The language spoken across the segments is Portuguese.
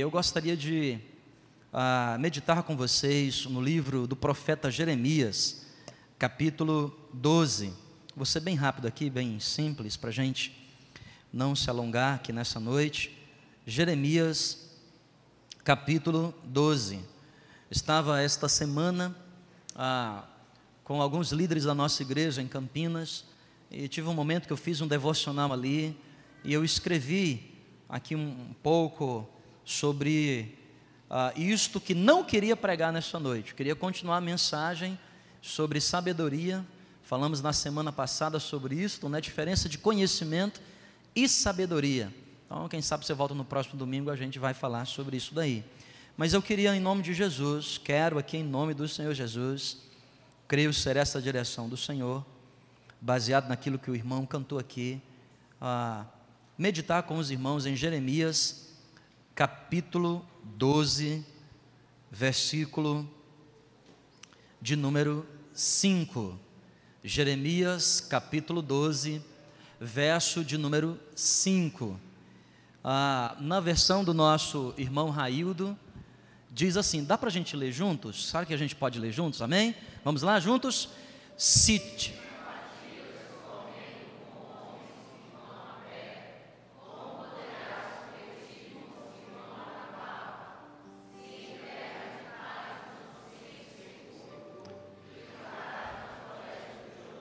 Eu gostaria de uh, meditar com vocês no livro do profeta Jeremias, capítulo 12. Vou ser bem rápido aqui, bem simples, para a gente não se alongar aqui nessa noite. Jeremias, capítulo 12. Estava esta semana uh, com alguns líderes da nossa igreja em Campinas e tive um momento que eu fiz um devocional ali e eu escrevi aqui um pouco sobre uh, isto que não queria pregar nessa noite. Queria continuar a mensagem sobre sabedoria. Falamos na semana passada sobre isso, né? A diferença de conhecimento e sabedoria. Então, quem sabe você volta no próximo domingo, a gente vai falar sobre isso daí. Mas eu queria, em nome de Jesus, quero aqui em nome do Senhor Jesus, creio ser essa a direção do Senhor, baseado naquilo que o irmão cantou aqui, uh, meditar com os irmãos em Jeremias capítulo 12, versículo de número 5. Jeremias, capítulo 12, verso de número 5. Ah, na versão do nosso irmão Raildo, diz assim: dá para a gente ler juntos? Sabe que a gente pode ler juntos? Amém? Vamos lá juntos? Cite.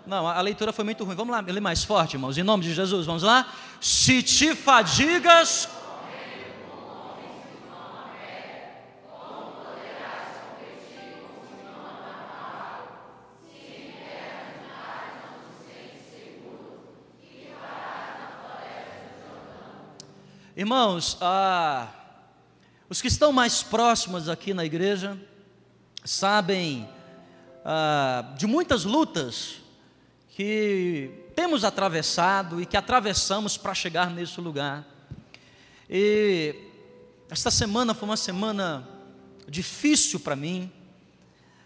Não, a leitura foi muito ruim. Vamos lá, ler mais forte, irmãos. Em nome de Jesus, vamos lá. Se te fadigas. Irmãos, ah, os que estão mais próximos aqui na igreja sabem ah, de muitas lutas que temos atravessado e que atravessamos para chegar nesse lugar. E esta semana foi uma semana difícil para mim.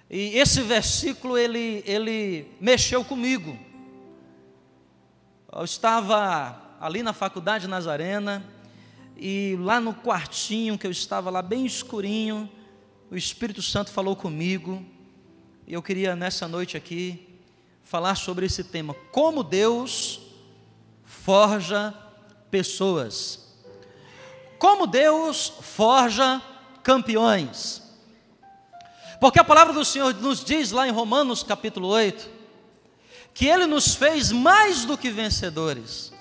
E esse versículo ele ele mexeu comigo. Eu estava ali na faculdade Nazarena e lá no quartinho que eu estava lá bem escurinho, o Espírito Santo falou comigo. E eu queria nessa noite aqui falar sobre esse tema: como Deus forja pessoas. Como Deus forja campeões. Porque a palavra do Senhor nos diz lá em Romanos capítulo 8, que Ele nos fez mais do que vencedores.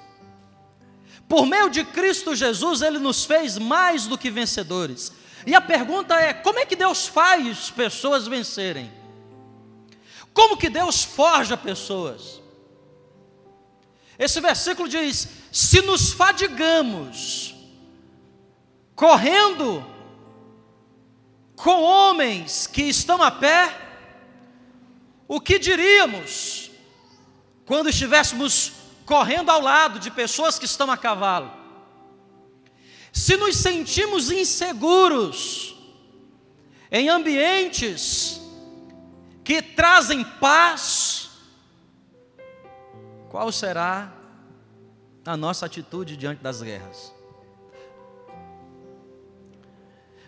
Por meio de Cristo Jesus, Ele nos fez mais do que vencedores. E a pergunta é: como é que Deus faz pessoas vencerem? Como que Deus forja pessoas? Esse versículo diz: se nos fadigamos, correndo com homens que estão a pé, o que diríamos quando estivéssemos correndo ao lado de pessoas que estão a cavalo? Se nos sentimos inseguros em ambientes que trazem paz, qual será a nossa atitude diante das guerras?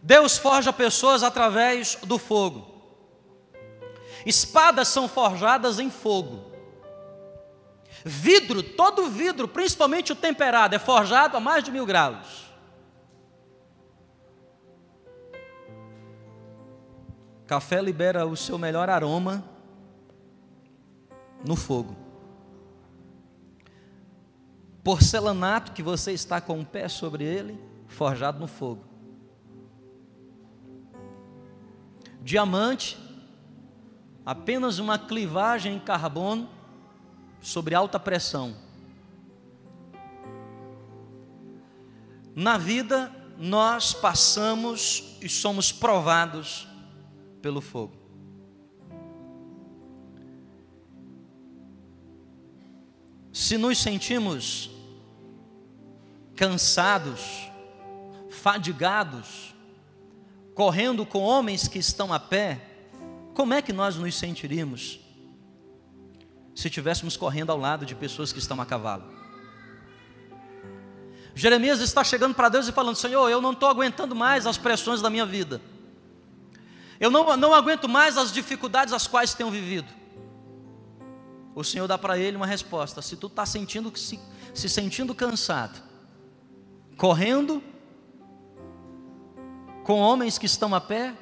Deus forja pessoas através do fogo. Espadas são forjadas em fogo. Vidro, todo vidro, principalmente o temperado, é forjado a mais de mil graus. Café libera o seu melhor aroma no fogo. Porcelanato que você está com o pé sobre ele, forjado no fogo. Diamante, apenas uma clivagem em carbono sobre alta pressão. Na vida, nós passamos e somos provados pelo fogo. Se nos sentimos cansados, fadigados, correndo com homens que estão a pé, como é que nós nos sentiríamos se estivéssemos correndo ao lado de pessoas que estão a cavalo? Jeremias está chegando para Deus e falando: Senhor, eu não estou aguentando mais as pressões da minha vida. Eu não, não aguento mais as dificuldades as quais tenho vivido. O Senhor dá para ele uma resposta: se tu está sentindo, se, se sentindo cansado, correndo com homens que estão a pé,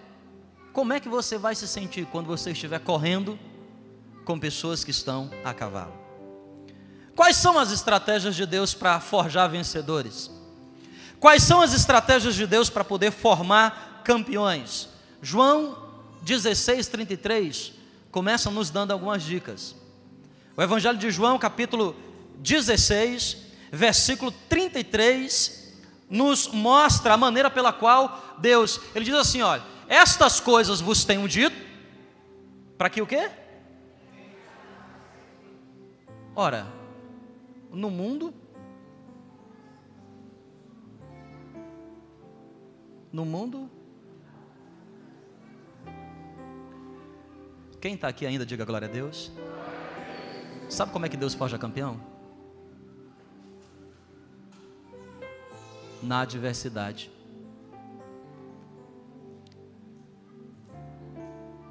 como é que você vai se sentir quando você estiver correndo com pessoas que estão a cavalo? Quais são as estratégias de Deus para forjar vencedores? Quais são as estratégias de Deus para poder formar campeões? João 16, 33 começa nos dando algumas dicas. O Evangelho de João, capítulo 16, versículo 33, nos mostra a maneira pela qual Deus, ele diz assim: olha, estas coisas vos tenho dito, para que o quê? Ora, no mundo, no mundo, quem está aqui ainda, diga glória a Deus. Sabe como é que Deus forja campeão? Na adversidade.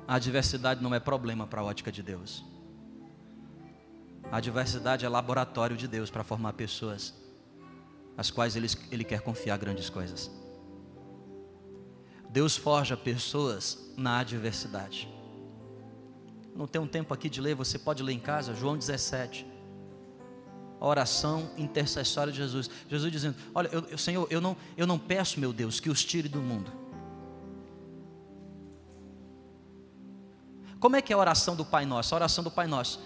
A adversidade não é problema para a ótica de Deus. A adversidade é laboratório de Deus para formar pessoas, as quais ele, ele quer confiar grandes coisas. Deus forja pessoas na adversidade. Não tem um tempo aqui de ler, você pode ler em casa, João 17. A oração intercessória de Jesus. Jesus dizendo: Olha, eu, eu, Senhor, eu não, eu não peço, meu Deus, que os tire do mundo. Como é que é a oração do Pai Nosso? A oração do Pai Nosso.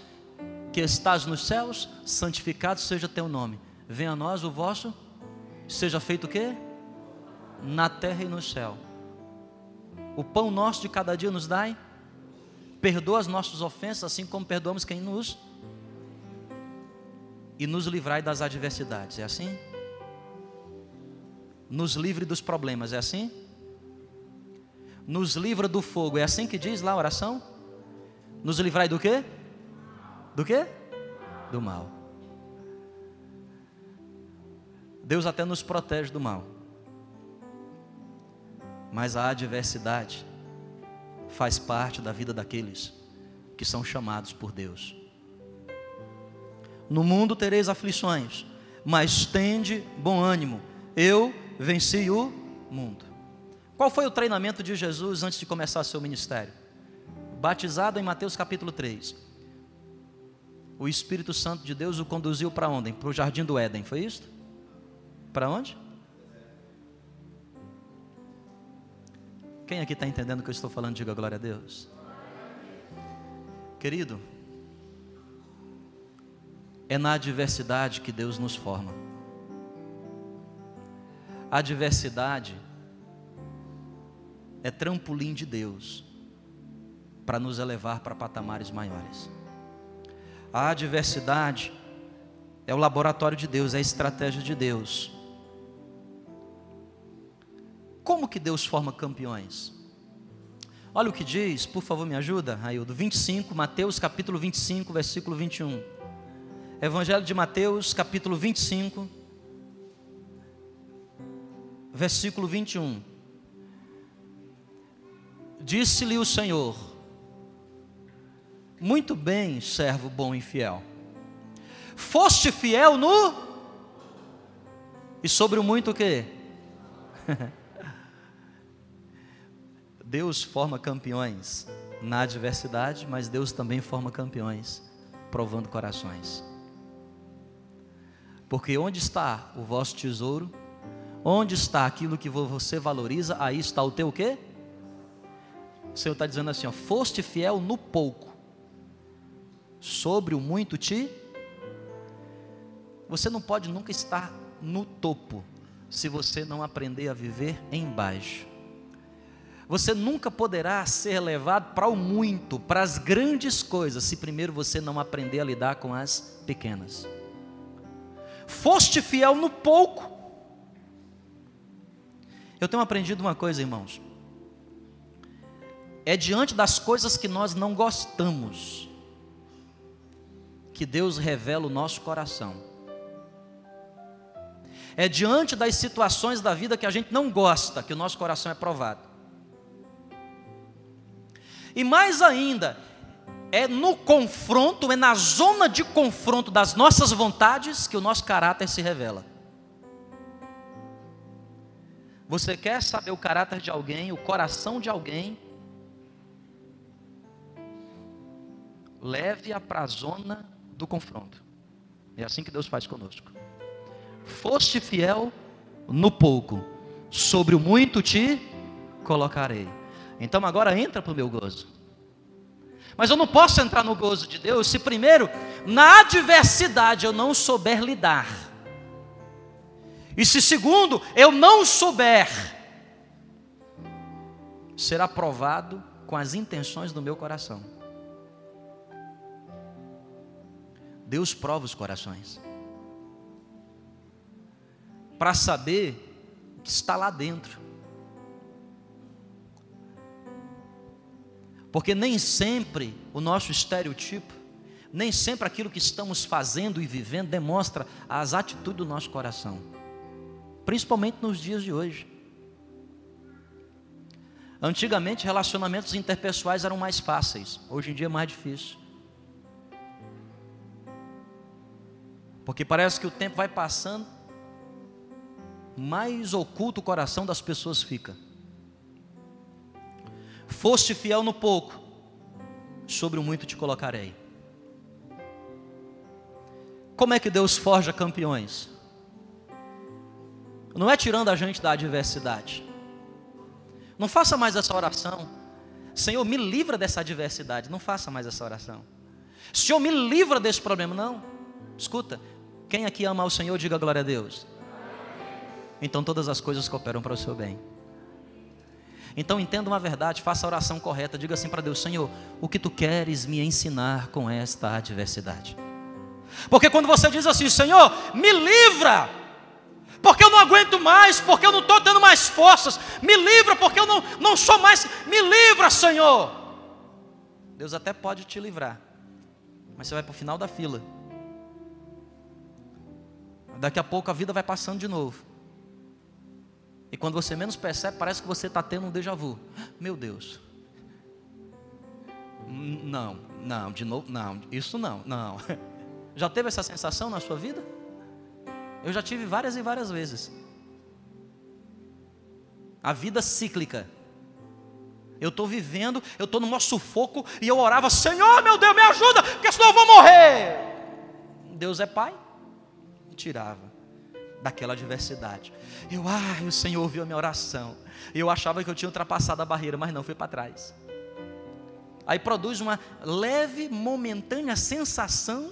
Que estás nos céus, santificado seja teu nome. Venha a nós o vosso, seja feito o quê? Na terra e no céu. O pão nosso de cada dia nos dai. Perdoa as nossas ofensas, assim como perdoamos quem nos. E nos livrai das adversidades. É assim? Nos livre dos problemas. É assim? Nos livra do fogo. É assim que diz lá a oração? Nos livrai do quê? Do quê? Do mal. Deus até nos protege do mal. Mas a adversidade faz parte da vida daqueles que são chamados por Deus. No mundo tereis aflições, mas tende bom ânimo. Eu venci o mundo. Qual foi o treinamento de Jesus antes de começar seu ministério? batizado em Mateus capítulo 3. O Espírito Santo de Deus o conduziu para onde? Para o jardim do Éden, foi isso? Para onde? Quem aqui está entendendo o que eu estou falando? Diga glória a Deus. Querido, é na adversidade que Deus nos forma. A adversidade é trampolim de Deus para nos elevar para patamares maiores. A adversidade é o laboratório de Deus, é a estratégia de Deus. Como que Deus forma campeões? Olha o que diz, por favor, me ajuda, Raildo. 25, Mateus capítulo 25, versículo 21. Evangelho de Mateus, capítulo 25, versículo 21. Disse-lhe o Senhor: muito bem, servo bom e fiel. Foste fiel no e sobre o muito o quê? Deus forma campeões na adversidade, mas Deus também forma campeões provando corações. Porque onde está o vosso tesouro, onde está aquilo que você valoriza, aí está o teu quê? O Senhor está dizendo assim: ó, foste fiel no pouco, sobre o muito te. Você não pode nunca estar no topo se você não aprender a viver embaixo. Você nunca poderá ser levado para o muito, para as grandes coisas, se primeiro você não aprender a lidar com as pequenas. Foste fiel no pouco. Eu tenho aprendido uma coisa, irmãos. É diante das coisas que nós não gostamos que Deus revela o nosso coração. É diante das situações da vida que a gente não gosta que o nosso coração é provado. E mais ainda, é no confronto, é na zona de confronto das nossas vontades que o nosso caráter se revela. Você quer saber o caráter de alguém, o coração de alguém? Leve-a para a zona do confronto. É assim que Deus faz conosco. Foste fiel no pouco, sobre o muito te colocarei. Então agora entra para o meu gozo. Mas eu não posso entrar no gozo de Deus se primeiro, na adversidade, eu não souber lidar. E se segundo, eu não souber ser aprovado com as intenções do meu coração. Deus prova os corações. Para saber que está lá dentro. Porque nem sempre o nosso estereotipo, nem sempre aquilo que estamos fazendo e vivendo demonstra as atitudes do nosso coração. Principalmente nos dias de hoje. Antigamente, relacionamentos interpessoais eram mais fáceis, hoje em dia é mais difícil. Porque parece que o tempo vai passando, mais oculto o coração das pessoas fica. Foste fiel no pouco, sobre o muito te colocarei. Como é que Deus forja campeões? Não é tirando a gente da adversidade. Não faça mais essa oração. Senhor, me livra dessa adversidade. Não faça mais essa oração. Senhor, me livra desse problema. Não. Escuta, quem aqui ama o Senhor, diga glória a Deus. Então todas as coisas cooperam para o seu bem. Então entenda uma verdade, faça a oração correta, diga assim para Deus: Senhor, o que tu queres me ensinar com esta adversidade? Porque quando você diz assim, Senhor, me livra, porque eu não aguento mais, porque eu não estou tendo mais forças, me livra, porque eu não, não sou mais, me livra, Senhor. Deus até pode te livrar, mas você vai para o final da fila. Daqui a pouco a vida vai passando de novo. E quando você menos percebe, parece que você está tendo um déjà vu. Meu Deus. Não, não, de novo, não, isso não, não. Já teve essa sensação na sua vida? Eu já tive várias e várias vezes. A vida cíclica. Eu estou vivendo, eu estou no maior sufoco e eu orava, Senhor meu Deus, me ajuda, porque senão eu vou morrer. Deus é Pai, tirava daquela adversidade. Eu, ai, o Senhor ouviu a minha oração. Eu achava que eu tinha ultrapassado a barreira, mas não, fui para trás. Aí produz uma leve, momentânea sensação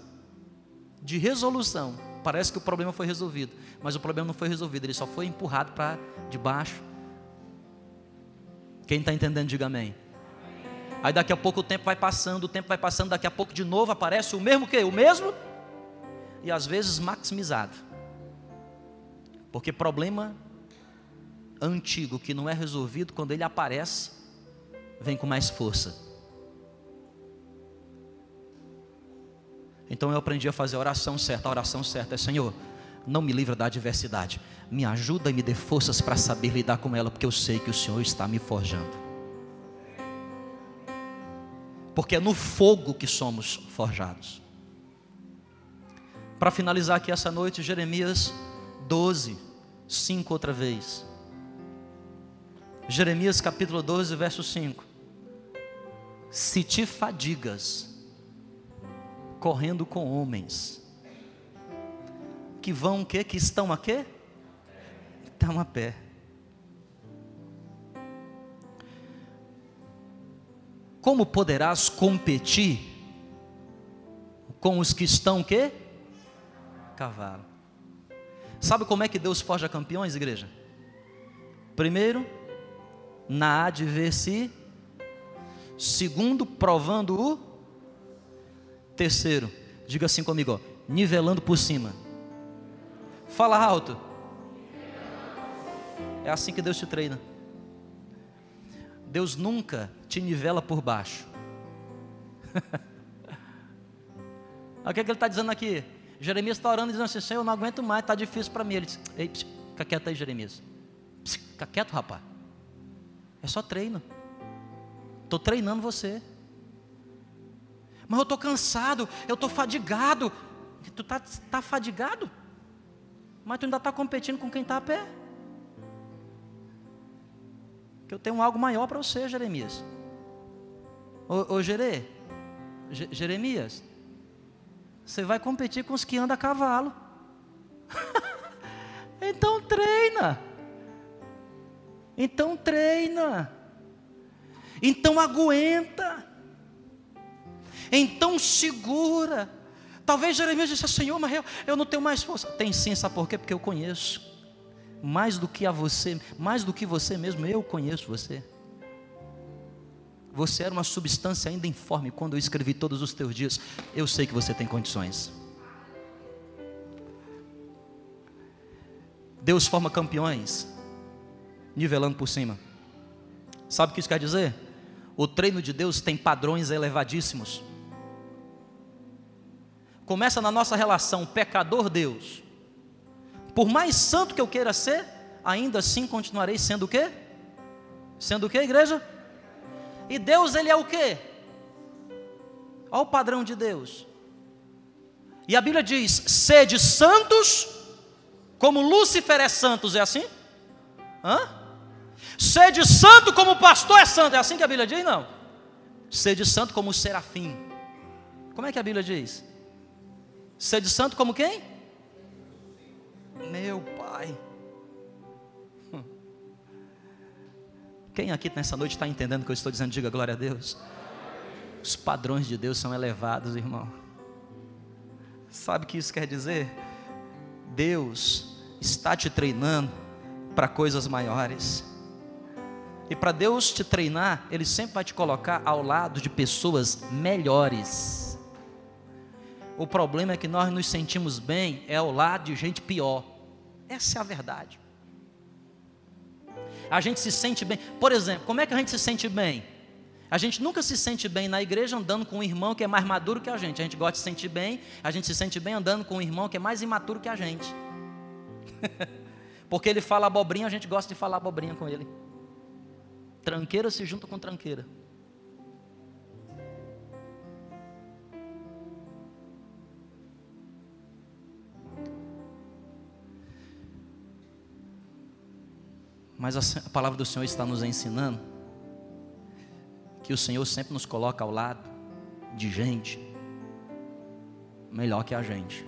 de resolução. Parece que o problema foi resolvido, mas o problema não foi resolvido, ele só foi empurrado para debaixo. Quem está entendendo, diga amém. Aí daqui a pouco o tempo vai passando, o tempo vai passando, daqui a pouco de novo aparece o mesmo que? O mesmo? E às vezes maximizado. Porque problema antigo que não é resolvido, quando ele aparece, vem com mais força. Então eu aprendi a fazer a oração certa. A oração certa é: Senhor, não me livra da adversidade, me ajuda e me dê forças para saber lidar com ela, porque eu sei que o Senhor está me forjando. Porque é no fogo que somos forjados. Para finalizar aqui essa noite, Jeremias 12, 5 outra vez. Jeremias capítulo 12, verso 5. Se te fadigas correndo com homens que vão o quê? Que estão a quê? Estão a pé. Como poderás competir com os que estão o quê? Cavalo. Sabe como é que Deus forja campeões, igreja? Primeiro, na adversidade. Segundo, provando o. Terceiro, diga assim comigo, ó, nivelando por cima. Fala alto. É assim que Deus te treina. Deus nunca te nivela por baixo. o que, é que ele está dizendo aqui? Jeremias está orando dizendo assim: Senhor, eu não aguento mais, está difícil para mim. Ele disse: Ei, psiu, fica quieto aí, Jeremias. Psiu, fica quieto, rapaz. É só treino. Estou treinando você. Mas eu estou cansado, eu estou fadigado. Tu está tá fadigado? Mas tu ainda está competindo com quem está a pé. Que eu tenho algo maior para você, Jeremias. Ô, ô Jere, Jeremias, você vai competir com os que andam a cavalo. então treina. Então treina. Então aguenta. Então segura. Talvez Jeremias disse, Senhor, mas eu, eu não tenho mais força. Tem sim, sabe por quê? Porque eu conheço. Mais do que a você, mais do que você mesmo, eu conheço você. Você era uma substância ainda informe quando eu escrevi todos os teus dias. Eu sei que você tem condições. Deus forma campeões, nivelando por cima. Sabe o que isso quer dizer? O treino de Deus tem padrões elevadíssimos. Começa na nossa relação pecador-Deus. Por mais santo que eu queira ser, ainda assim continuarei sendo o quê? Sendo o quê, igreja? E Deus, ele é o quê? Olha o padrão de Deus. E a Bíblia diz: sede santos, como Lúcifer é santos, é assim? Hã? Sede santo como o pastor é santo, é assim que a Bíblia diz? Não. Sede santo como o serafim. Como é que a Bíblia diz? Sede santo como quem? Meu Pai. Quem aqui nessa noite está entendendo o que eu estou dizendo? Diga glória a Deus. Os padrões de Deus são elevados, irmão. Sabe o que isso quer dizer? Deus está te treinando para coisas maiores. E para Deus te treinar, Ele sempre vai te colocar ao lado de pessoas melhores. O problema é que nós nos sentimos bem é ao lado de gente pior. Essa é a verdade. A gente se sente bem. Por exemplo, como é que a gente se sente bem? A gente nunca se sente bem na igreja andando com um irmão que é mais maduro que a gente. A gente gosta de se sentir bem, a gente se sente bem andando com um irmão que é mais imaturo que a gente. Porque ele fala abobrinha, a gente gosta de falar abobrinha com ele. Tranqueira se junta com tranqueira. Mas a palavra do Senhor está nos ensinando que o Senhor sempre nos coloca ao lado de gente melhor que a gente.